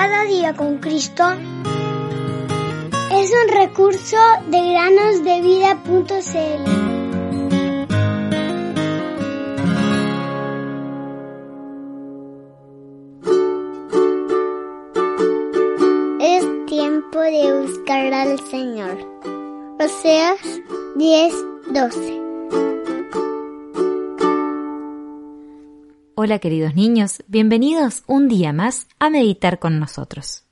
Cada día con Cristo es un recurso de granosdevida.cl. Es tiempo de buscar al Señor. Oseas 10, 12. Hola queridos niños, bienvenidos un día más a meditar con nosotros.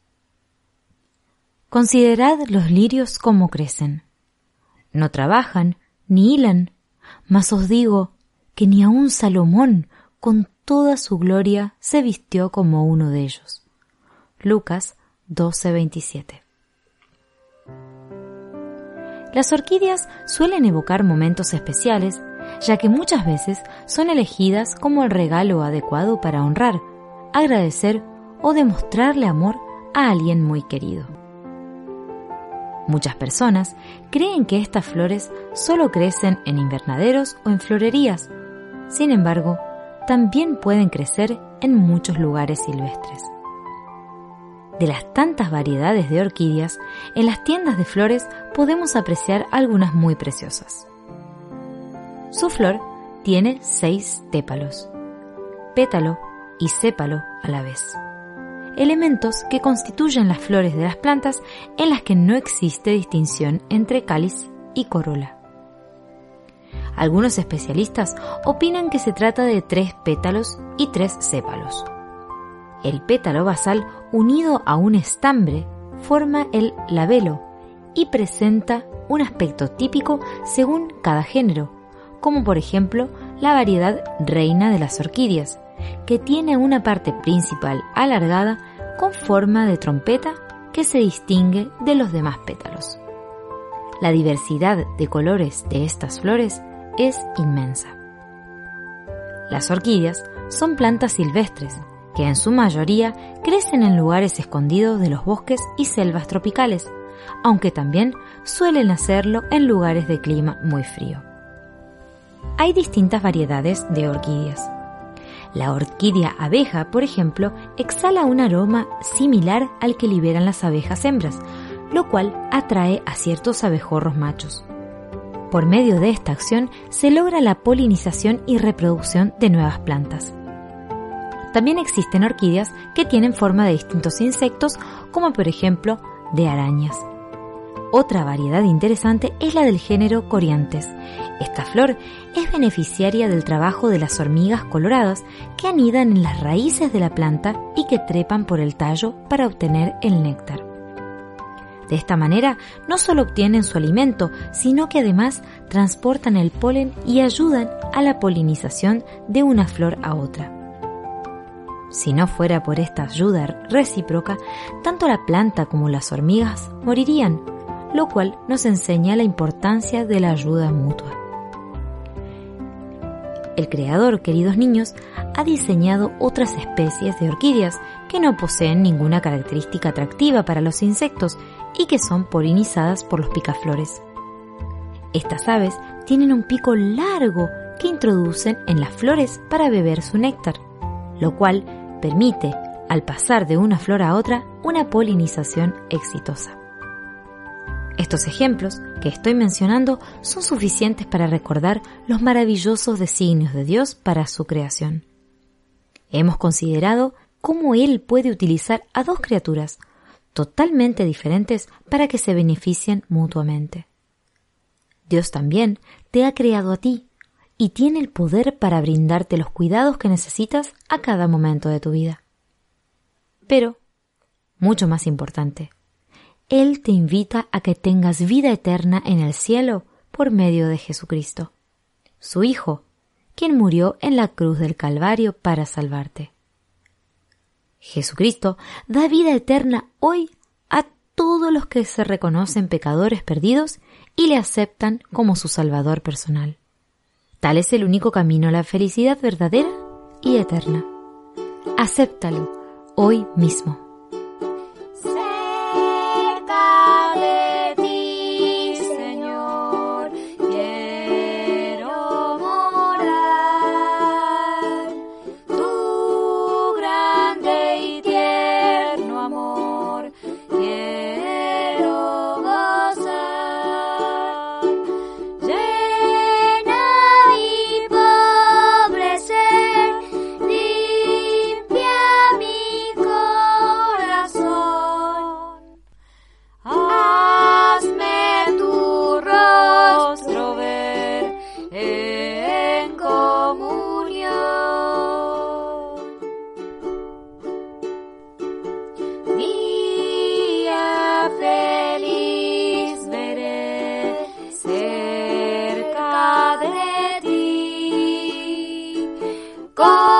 Considerad los lirios como crecen. No trabajan ni hilan, mas os digo que ni aun Salomón con toda su gloria se vistió como uno de ellos. Lucas 12:27 Las orquídeas suelen evocar momentos especiales ya que muchas veces son elegidas como el regalo adecuado para honrar, agradecer o demostrarle amor a alguien muy querido. Muchas personas creen que estas flores solo crecen en invernaderos o en florerías. Sin embargo, también pueden crecer en muchos lugares silvestres. De las tantas variedades de orquídeas, en las tiendas de flores podemos apreciar algunas muy preciosas. Su flor tiene seis tépalos, pétalo y sépalo a la vez, elementos que constituyen las flores de las plantas en las que no existe distinción entre cáliz y corola. Algunos especialistas opinan que se trata de tres pétalos y tres sépalos. El pétalo basal unido a un estambre forma el labelo y presenta un aspecto típico según cada género, como por ejemplo la variedad reina de las orquídeas, que tiene una parte principal alargada con forma de trompeta que se distingue de los demás pétalos. La diversidad de colores de estas flores es inmensa. Las orquídeas son plantas silvestres que en su mayoría crecen en lugares escondidos de los bosques y selvas tropicales, aunque también suelen hacerlo en lugares de clima muy frío hay distintas variedades de orquídeas. La orquídea abeja, por ejemplo, exhala un aroma similar al que liberan las abejas hembras, lo cual atrae a ciertos abejorros machos. Por medio de esta acción se logra la polinización y reproducción de nuevas plantas. También existen orquídeas que tienen forma de distintos insectos, como por ejemplo de arañas. Otra variedad interesante es la del género Coriantes. Esta flor es beneficiaria del trabajo de las hormigas coloradas que anidan en las raíces de la planta y que trepan por el tallo para obtener el néctar. De esta manera no solo obtienen su alimento, sino que además transportan el polen y ayudan a la polinización de una flor a otra. Si no fuera por esta ayuda recíproca, tanto la planta como las hormigas morirían lo cual nos enseña la importancia de la ayuda mutua. El creador, queridos niños, ha diseñado otras especies de orquídeas que no poseen ninguna característica atractiva para los insectos y que son polinizadas por los picaflores. Estas aves tienen un pico largo que introducen en las flores para beber su néctar, lo cual permite, al pasar de una flor a otra, una polinización exitosa. Estos ejemplos que estoy mencionando son suficientes para recordar los maravillosos designios de Dios para su creación. Hemos considerado cómo Él puede utilizar a dos criaturas totalmente diferentes para que se beneficien mutuamente. Dios también te ha creado a ti y tiene el poder para brindarte los cuidados que necesitas a cada momento de tu vida. Pero, mucho más importante, él te invita a que tengas vida eterna en el cielo por medio de Jesucristo, su Hijo, quien murió en la cruz del Calvario para salvarte. Jesucristo da vida eterna hoy a todos los que se reconocen pecadores perdidos y le aceptan como su Salvador personal. Tal es el único camino a la felicidad verdadera y eterna. Acéptalo hoy mismo. Go!